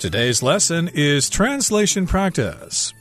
Today's lesson is translation practice.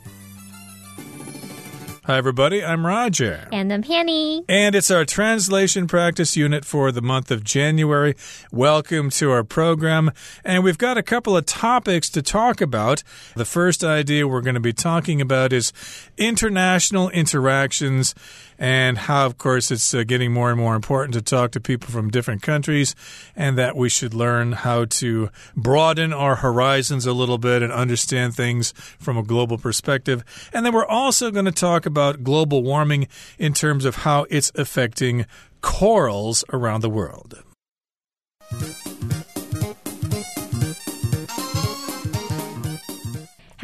Hi, everybody. I'm Roger. And I'm Penny. And it's our translation practice unit for the month of January. Welcome to our program. And we've got a couple of topics to talk about. The first idea we're going to be talking about is international interactions and how, of course, it's uh, getting more and more important to talk to people from different countries and that we should learn how to broaden our horizons a little bit and understand things from a global perspective. And then we're also going to talk about global warming in terms of how it's affecting corals around the world.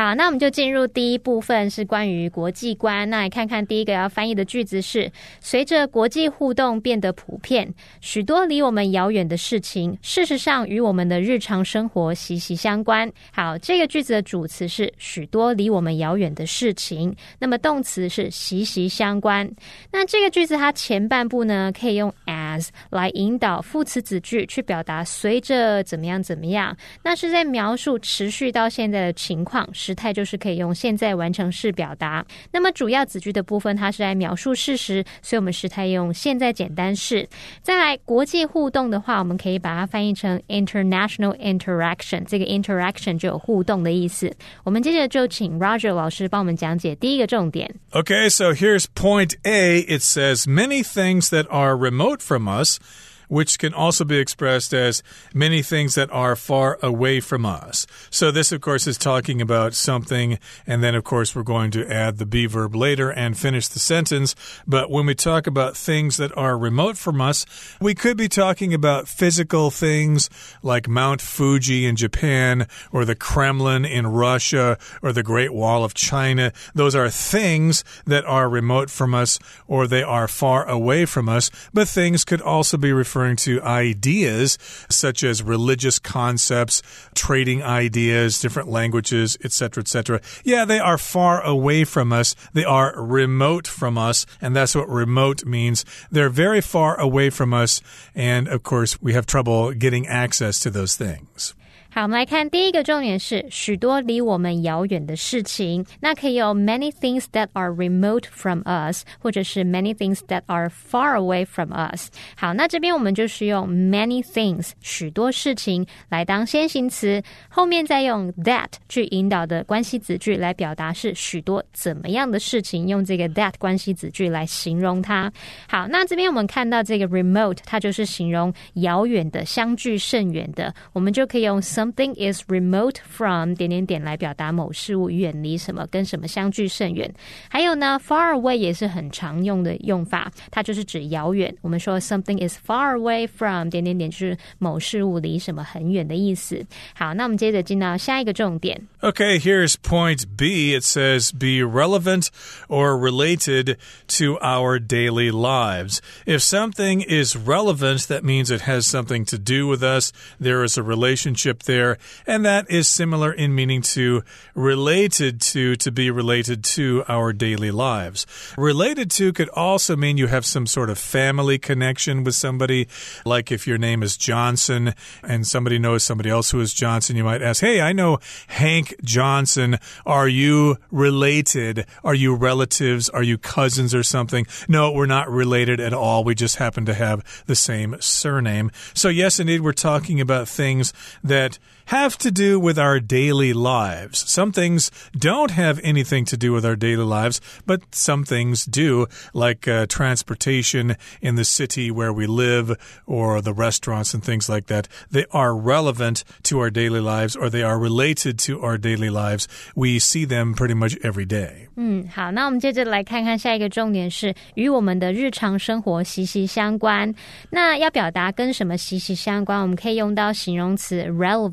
好，那我们就进入第一部分，是关于国际观。那来看看第一个要翻译的句子是：随着国际互动变得普遍，许多离我们遥远的事情，事实上与我们的日常生活息息相关。好，这个句子的主词是许多离我们遥远的事情，那么动词是息息相关。那这个句子它前半部呢，可以用 as 来引导副词子句去表达随着怎么样怎么样，那是在描述持续到现在的情况。时态就是可以用现在完成式表达。那么主要子句的部分，它是来描述事实，所以我们时态用现在简单式。再来国际互动的话，我们可以把它翻译成 international interaction。这个 interaction 就有互动的意思。我们接着就请 Roger 老师帮我们讲解第一个重点。Okay, so here's point A. It says many things that are remote from us. which can also be expressed as many things that are far away from us. So, this, of course, is talking about something, and then, of course, we're going to add the be verb later and finish the sentence. But when we talk about things that are remote from us, we could be talking about physical things like Mount Fuji in Japan, or the Kremlin in Russia, or the Great Wall of China. Those are things that are remote from us, or they are far away from us. But things could also be referred referring to ideas such as religious concepts, trading ideas, different languages, etc., etc. Yeah, they are far away from us. They are remote from us, and that's what remote means. They're very far away from us, and of course, we have trouble getting access to those things. 好，我们来看第一个重点是许多离我们遥远的事情。那可以有 many things that are remote from us，或者是 many things that are far away from us。好，那这边我们就是用 many things 许多事情来当先行词，后面再用 that 去引导的关系子句来表达是许多怎么样的事情，用这个 that 关系子句来形容它。好，那这边我们看到这个 remote，它就是形容遥远的、相距甚远的，我们就可以用 some。Something is remote from 点点点来表达某事物远离什么，跟什么相距甚远。还有呢，far away 也是很常用的用法，它就是指遥远。我们说 something is far away from 点点点，就是某事物离什么很远的意思。好，那我们接着进到下一个重点。Okay, here's point B. It says be relevant or related to our daily lives. If something is relevant, that means it has something to do with us. There is a relationship there there, and that is similar in meaning to related to, to be related to our daily lives. Related to could also mean you have some sort of family connection with somebody, like if your name is Johnson and somebody knows somebody else who is Johnson, you might ask, Hey, I know Hank Johnson. Are you related? Are you relatives? Are you cousins or something? No, we're not related at all. We just happen to have the same surname. So, yes, indeed, we're talking about things that have to do with our daily lives. Some things don't have anything to do with our daily lives, but some things do, like uh, transportation in the city where we live or the restaurants and things like that. They are relevant to our daily lives or they are related to our daily lives. We see them pretty much every day. 嗯，好，那我们接着来看看下一个重点是与我们的日常生活息息相关。那要表达跟什么息息相关，我们可以用到形容词 relevant，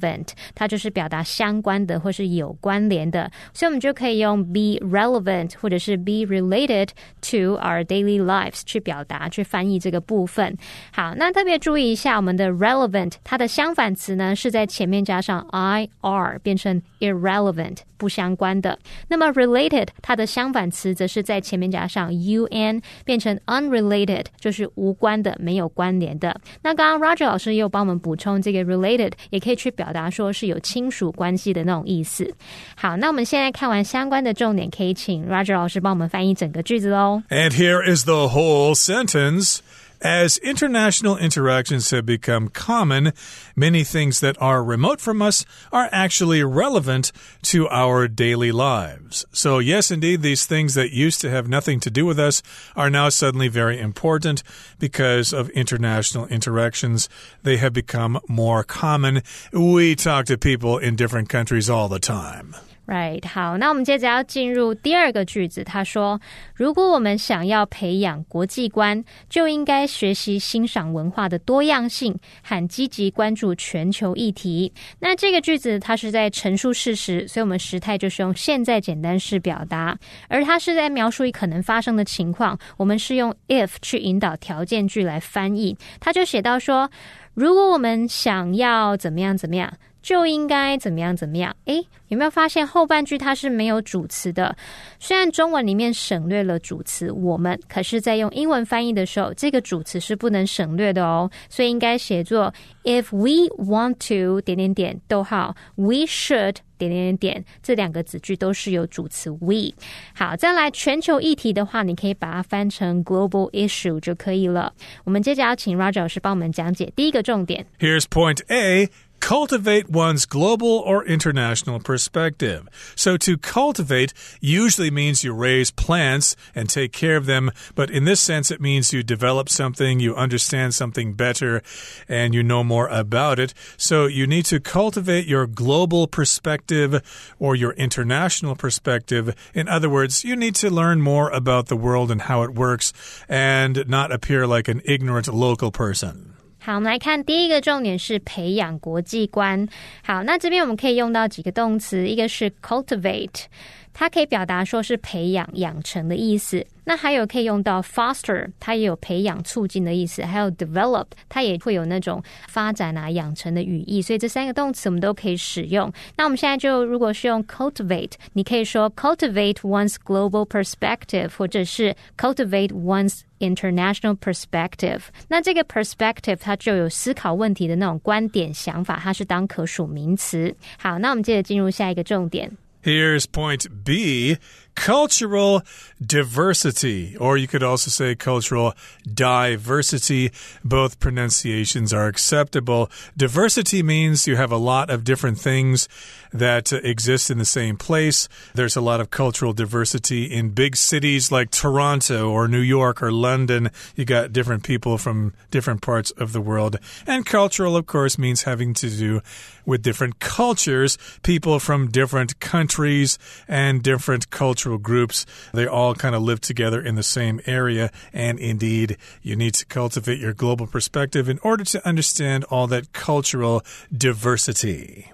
它就是表达相关的或是有关联的，所以我们就可以用 be relevant 或者是 be related to our daily lives 去表达去翻译这个部分。好，那特别注意一下，我们的 relevant 它的相反词呢是在前面加上 i r 变成 irrelevant 不相关的。那么 related 它的相反词则是在前面加上 un，变成 unrelated，就是无关的、没有关联的。那刚刚 Roger 老师又帮我们补充这个 related，也可以去表。表达说是有亲属关系的那种意思。好，那我们现在看完相关的重点，可以请 Roger 老师帮我们翻译整个句子喽。And here is the whole sentence. As international interactions have become common, many things that are remote from us are actually relevant to our daily lives. So, yes, indeed, these things that used to have nothing to do with us are now suddenly very important because of international interactions. They have become more common. We talk to people in different countries all the time. Right，好，那我们接着要进入第二个句子。他说：“如果我们想要培养国际观，就应该学习欣赏文化的多样性，和积极关注全球议题。”那这个句子它是在陈述事实，所以我们时态就是用现在简单式表达；而它是在描述一可能发生的情况，我们是用 if 去引导条件句来翻译。他就写到说：“如果我们想要怎么样怎么样。”就应该怎么样怎么样？诶，有没有发现后半句它是没有主词的？虽然中文里面省略了主词“我们”，可是，在用英文翻译的时候，这个主词是不能省略的哦。所以应该写作 “If we want to 点点点逗号 we should 点点点”，这两个子句都是有主词 “we”。好，再来全球议题的话，你可以把它翻成 “global issue” 就可以了。我们接着要请 Roger 老师帮我们讲解第一个重点。Here's point A. cultivate one's global or international perspective. So, to cultivate usually means you raise plants and take care of them, but in this sense, it means you develop something, you understand something better, and you know more about it. So, you need to cultivate your global perspective or your international perspective. In other words, you need to learn more about the world and how it works and not appear like an ignorant local person. 好，我们来看第一个重点是培养国际观。好，那这边我们可以用到几个动词，一个是 cultivate，它可以表达说是培养、养成的意思。那还有可以用到 foster，它也有培养、促进的意思；还有 develop，它也会有那种发展啊、养成的语义。所以这三个动词我们都可以使用。那我们现在就如果是用 cultivate，你可以说 cultivate one's global perspective，或者是 cultivate one's international perspective。那这个 perspective 它就有思考问题的那种观点、想法，它是当可数名词。好，那我们接着进入下一个重点。Here's point B. Cultural diversity, or you could also say cultural diversity. Both pronunciations are acceptable. Diversity means you have a lot of different things that exist in the same place. There's a lot of cultural diversity in big cities like Toronto or New York or London. You got different people from different parts of the world. And cultural, of course, means having to do with different cultures, people from different countries and different cultural groups. They all kind of live together in the same area. And indeed, you need to cultivate your global perspective in order to understand all that cultural diversity.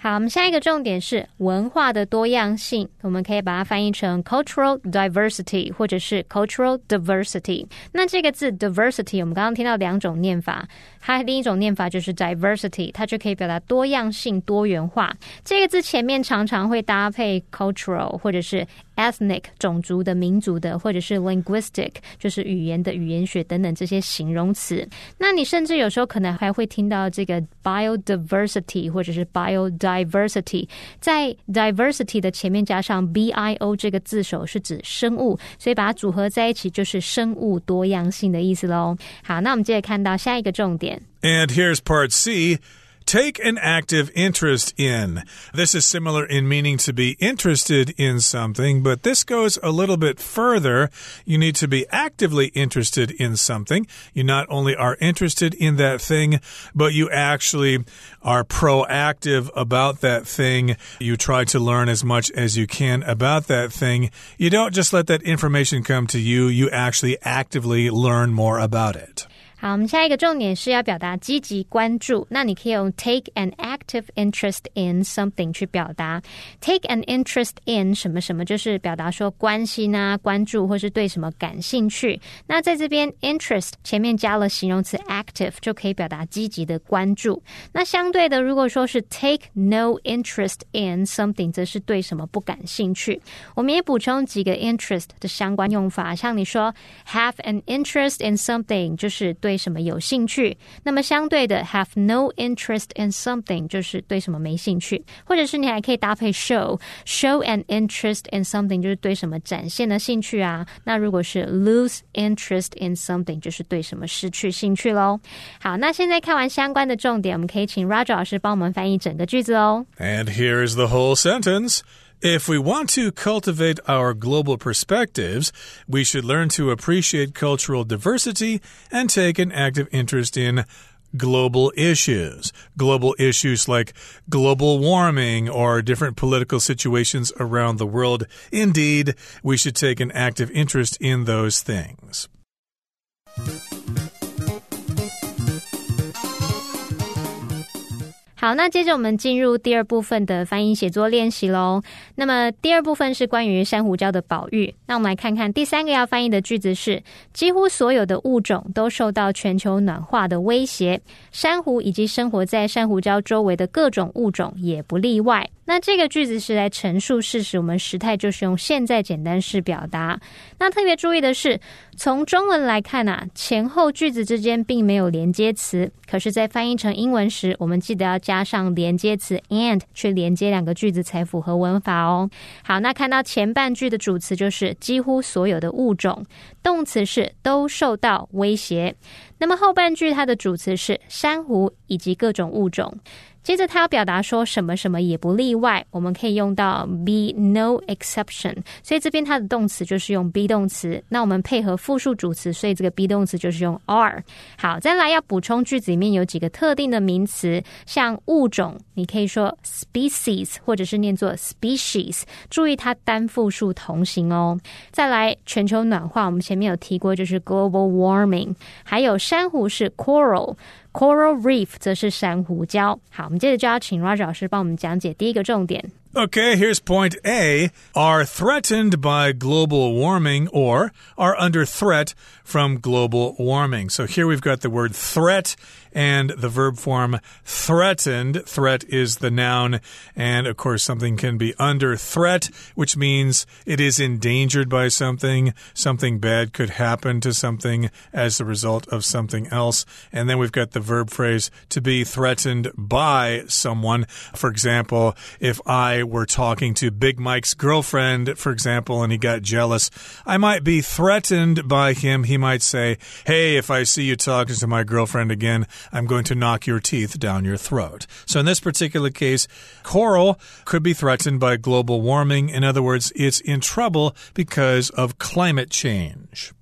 好，我们下一个重点是文化的多样性，我们可以把它翻译成 cultural diversity 或者是 cultural diversity。那这个字 diversity，我们刚刚听到两种念法，它另一种念法就是 diversity，它就可以表达多样性、多元化。这个字前面常常会搭配 cultural 或者是 ethnic 种族的、民族的，或者是 linguistic 就是语言的、语言学等等这些形容词。那你甚至有时候可能还会听到这个 biodiversity 或者是 biod biodiversity，在 diversity 的前面加上 bio 这个字首是指生物，所以把它组合在一起就是生物多样性的意思喽。好，那我们接着看到下一个重点。And here's part C. Take an active interest in. This is similar in meaning to be interested in something, but this goes a little bit further. You need to be actively interested in something. You not only are interested in that thing, but you actually are proactive about that thing. You try to learn as much as you can about that thing. You don't just let that information come to you, you actually actively learn more about it. 好，我们下一个重点是要表达积极关注。那你可以用 take an active interest in something 去表达。take an interest in 什么什么，就是表达说关心啊、关注，或是对什么感兴趣。那在这边 interest 前面加了形容词 active，就可以表达积极的关注。那相对的，如果说是 take no interest in something，则是对什么不感兴趣。我们也补充几个 interest 的相关用法，像你说 have an interest in something，就是对。对什么有兴趣。那么相对的，have no interest in something 就是对什么没兴趣，或者是你还可以搭配 show，show an interest in something 就是对什么展现的兴趣啊。那如果是 lose interest in something 就是对什么失去兴趣喽。好，那现在看完相关的重点，我们可以请 Roger 老师帮我们翻译整个句子哦。And here's the whole sentence. If we want to cultivate our global perspectives, we should learn to appreciate cultural diversity and take an active interest in global issues. Global issues like global warming or different political situations around the world. Indeed, we should take an active interest in those things. 好，那接着我们进入第二部分的翻译写作练习喽。那么第二部分是关于珊瑚礁的保育。那我们来看看第三个要翻译的句子是：几乎所有的物种都受到全球暖化的威胁，珊瑚以及生活在珊瑚礁周围的各种物种也不例外。那这个句子是来陈述事实，我们时态就是用现在简单式表达。那特别注意的是，从中文来看啊，前后句子之间并没有连接词，可是，在翻译成英文时，我们记得要加上连接词 and 去连接两个句子才符合文法哦。好，那看到前半句的主词就是几乎所有的物种，动词是都受到威胁。那么后半句它的主词是珊瑚以及各种物种。接着，他要表达说什么什么也不例外，我们可以用到 be no exception。所以这边它的动词就是用 be 动词。那我们配合复数主词，所以这个 be 动词就是用 are。好，再来要补充句子里面有几个特定的名词，像物种，你可以说 species，或者是念作 species。注意它单复数同形哦。再来，全球暖化，我们前面有提过，就是 global warming。还有珊瑚是 coral。Coral reef 则是珊瑚礁。好，我们接着就要请 Roger 老师帮我们讲解第一个重点。Okay, here's point A are threatened by global warming or are under threat from global warming. So here we've got the word threat and the verb form threatened. Threat is the noun, and of course, something can be under threat, which means it is endangered by something. Something bad could happen to something as a result of something else. And then we've got the verb phrase to be threatened by someone. For example, if I were talking to Big Mike's girlfriend, for example, and he got jealous, I might be threatened by him. He might say, Hey, if I see you talking to my girlfriend again, I'm going to knock your teeth down your throat. So in this particular case, coral could be threatened by global warming. In other words, it's in trouble because of climate change.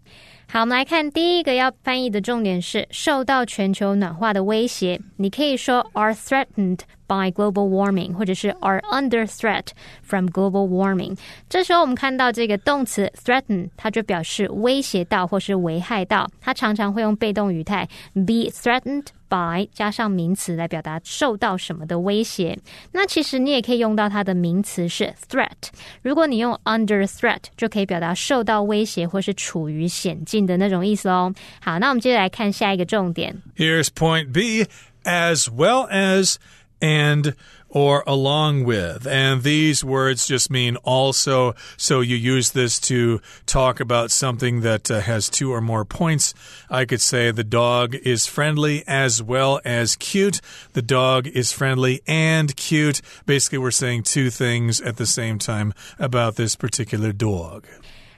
好，我们来看第一个要翻译的重点是受到全球暖化的威胁。你可以说 are threatened by global warming，或者是 are under threat from global warming。这时候我们看到这个动词 threaten，它就表示威胁到或是危害到。它常常会用被动语态 be threatened by 加上名词来表达受到什么的威胁。那其实你也可以用到它的名词是 threat。如果你用 under threat，就可以表达受到威胁或是处于险境的那种意思哦。好，那我们接着来看下一个重点。Here's point B, as well as and or along with. And these words just mean also. So you use this to talk about something that uh, has two or more points. I could say the dog is friendly as well as cute. The dog is friendly and cute. Basically, we're saying two things at the same time about this particular dog.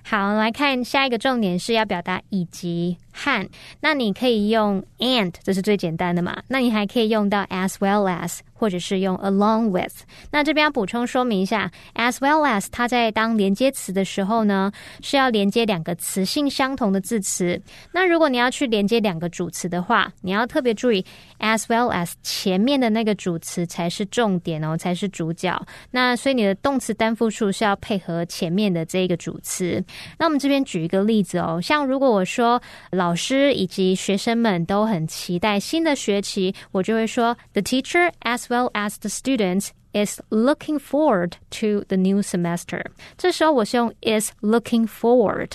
好，来看下一个重点是要表达以及和。那你可以用 and，这是最简单的嘛？那你还可以用到 as well as。或者是用 along with。那这边要补充说明一下，as well as 它在当连接词的时候呢，是要连接两个词性相同的字词。那如果你要去连接两个主词的话，你要特别注意 as well as 前面的那个主词才是重点哦，才是主角。那所以你的动词单复数是要配合前面的这一个主词。那我们这边举一个例子哦，像如果我说老师以及学生们都很期待新的学期，我就会说 the teacher as well as the students is looking forward to the new semester。这时候我是用 is looking forward。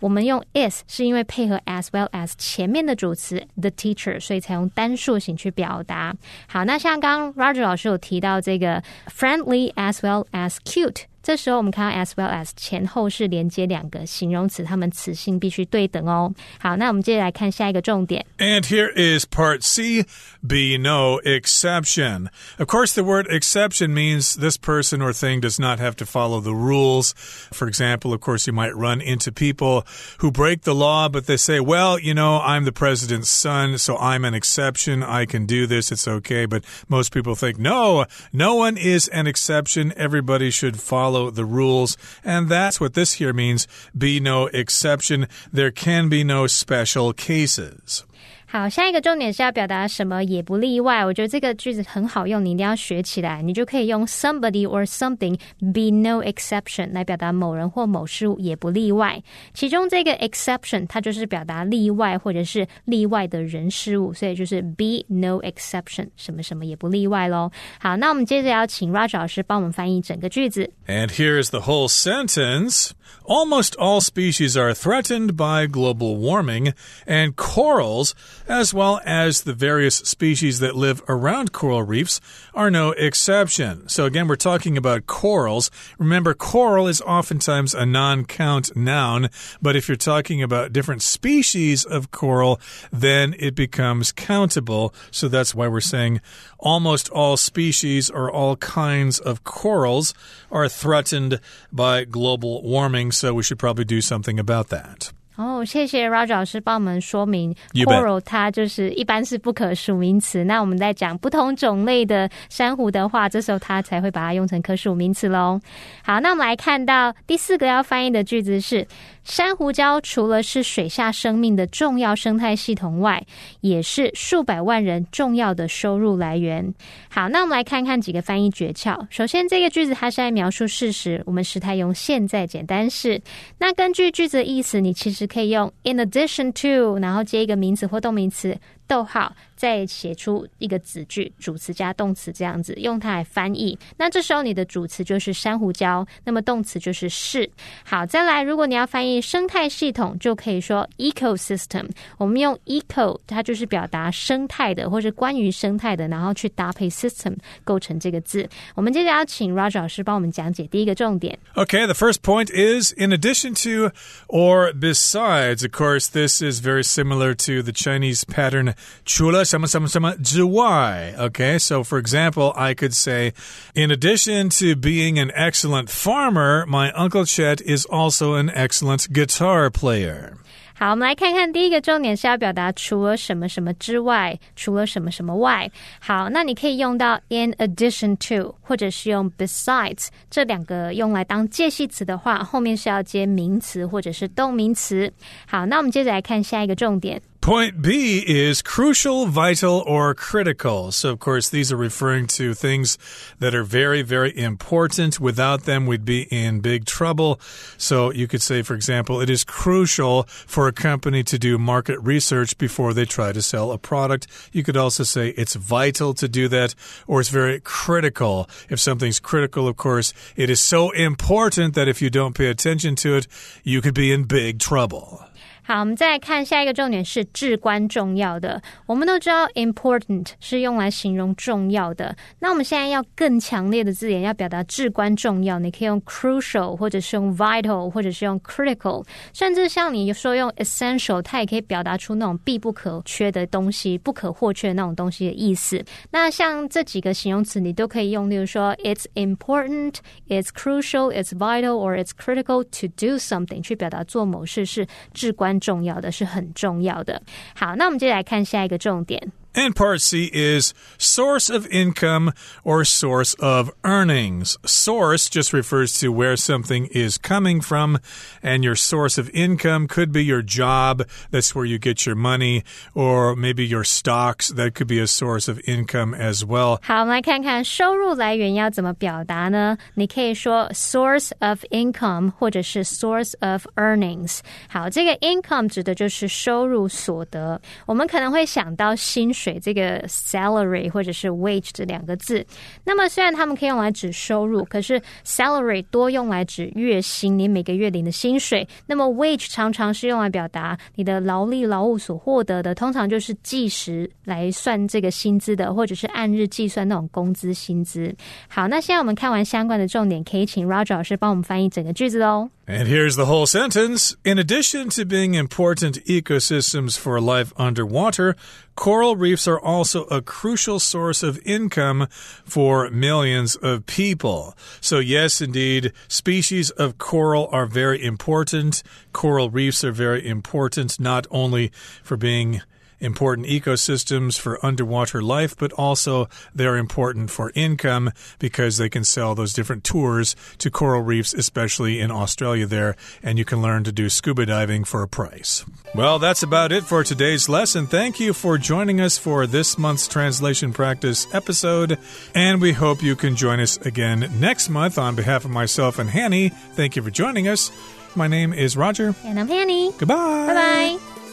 我们用 is 是因为配合 as well as 前面的主词 the teacher，所以才用单数型去表达。好，那像刚刚 Roger 老师有提到这个 friendly as well as cute。 这时候我们看到 as well as 前后是连接两个形容词，它们词性必须对等哦。好，那我们接着来看下一个重点。And here is part C be no exception. Of course, the word exception means this person or thing does not have to follow the rules. For example, of course, you might run into people who break the law, but they say, well, you know, I'm the president's son, so I'm an exception. I can do this. It's okay. But most people think, no, no one is an exception. Everybody should follow the rules. And that's what this here means be no exception. There can be no special cases. 好，下一个重点是要表达什么也不例外。我觉得这个句子很好用，你一定要学起来。你就可以用 somebody or something be no exception 来表达某人或某事物也不例外。其中这个 exception 它就是表达例外或者是例外的人事物，所以就是 be no exception exception，什么什么也不例外喽。好，那我们接着要请 Roger 老师帮我们翻译整个句子。And here is the whole sentence. Almost all species are threatened by global warming, and corals as well as the various species that live around coral reefs, are no exception. So, again, we're talking about corals. Remember, coral is oftentimes a non count noun, but if you're talking about different species of coral, then it becomes countable. So, that's why we're saying almost all species or all kinds of corals are threatened by global warming. So, we should probably do something about that. 哦，谢谢 Roger 老师帮我们说明，coral 它就是一般是不可数名词。那我们在讲不同种类的珊瑚的话，这时候它才会把它用成可数名词喽。好，那我们来看到第四个要翻译的句子是。珊瑚礁除了是水下生命的重要生态系统外，也是数百万人重要的收入来源。好，那我们来看看几个翻译诀窍。首先，这个句子它是在描述事实，我们时态用现在简单式。那根据句子的意思，你其实可以用 in addition to，然后接一个名词或动名词。逗号，再写出一个子句，主词加动词这样子，用它来翻译。那这时候你的主词就是珊瑚礁，那么动词就是是。好，再来，如果你要翻译生态系统，就可以说 ecosystem。我们用 eco，它就是表达生态的，或是关于生态的，然后去搭配 system 构成这个字。我们接着要请 Roger 老师帮我们讲解第一个重点。Okay, the first point is in addition to or besides. Of course, this is very similar to the Chinese pattern 除了什么什么什么之外. Okay, so for example, I could say, in addition to being an excellent farmer, my Uncle Chet is also an excellent guitar player. 好，我们来看看第一个重点是要表达除了什么什么之外，除了什么什么外。好，那你可以用到 in addition to，或者是用 besides 这两个用来当介系词的话，后面是要接名词或者是动名词。好，那我们接着来看下一个重点。 Point B is crucial, vital, or critical. So, of course, these are referring to things that are very, very important. Without them, we'd be in big trouble. So, you could say, for example, it is crucial for a company to do market research before they try to sell a product. You could also say it's vital to do that, or it's very critical. If something's critical, of course, it is so important that if you don't pay attention to it, you could be in big trouble. 好，我们再来看下一个重点是至关重要的。我们都知道 important 是用来形容重要的，那我们现在要更强烈的字眼，要表达至关重要，你可以用 crucial，或者是用 vital，或者是用 critical，甚至像你说用 essential，它也可以表达出那种必不可缺的东西、不可或缺的那种东西的意思。那像这几个形容词，你都可以用，例如说 it's important，it's crucial，it's vital，or it's critical to do something，去表达做某事是至关。重要的是很重要的。好，那我们接着来看下一个重点。And part C is source of income or source of earnings. Source just refers to where something is coming from, and your source of income could be your job. That's where you get your money, or maybe your stocks. That could be a source of income as well. 好，我们来看看收入来源要怎么表达呢？你可以说 source of income 或者是 source of earnings。好，这个 income 指的就是收入所得。我们可能会想到薪 水 这个 salary 或者是 wage 这两个字。那么虽然他们可以用来指收入，可是 salary 多用来指月薪，你每个月领的薪水。那么 wage 常常是用来表达你的劳力劳务所获得的，通常就是计时来算这个薪资的，或者是按日计算那种工资薪资。好，那现在我们看完相关的重点，可以请 Roger 老师帮我们翻译整个句子喽。And here's the whole sentence. In addition to being important ecosystems for life underwater, coral reefs are also a crucial source of income for millions of people. So, yes, indeed, species of coral are very important. Coral reefs are very important, not only for being important ecosystems for underwater life, but also they're important for income because they can sell those different tours to coral reefs, especially in Australia there, and you can learn to do scuba diving for a price. Well, that's about it for today's lesson. Thank you for joining us for this month's translation practice episode, and we hope you can join us again next month. On behalf of myself and Penny, thank you for joining us. My name is Roger. And I'm Penny. Goodbye. Bye bye.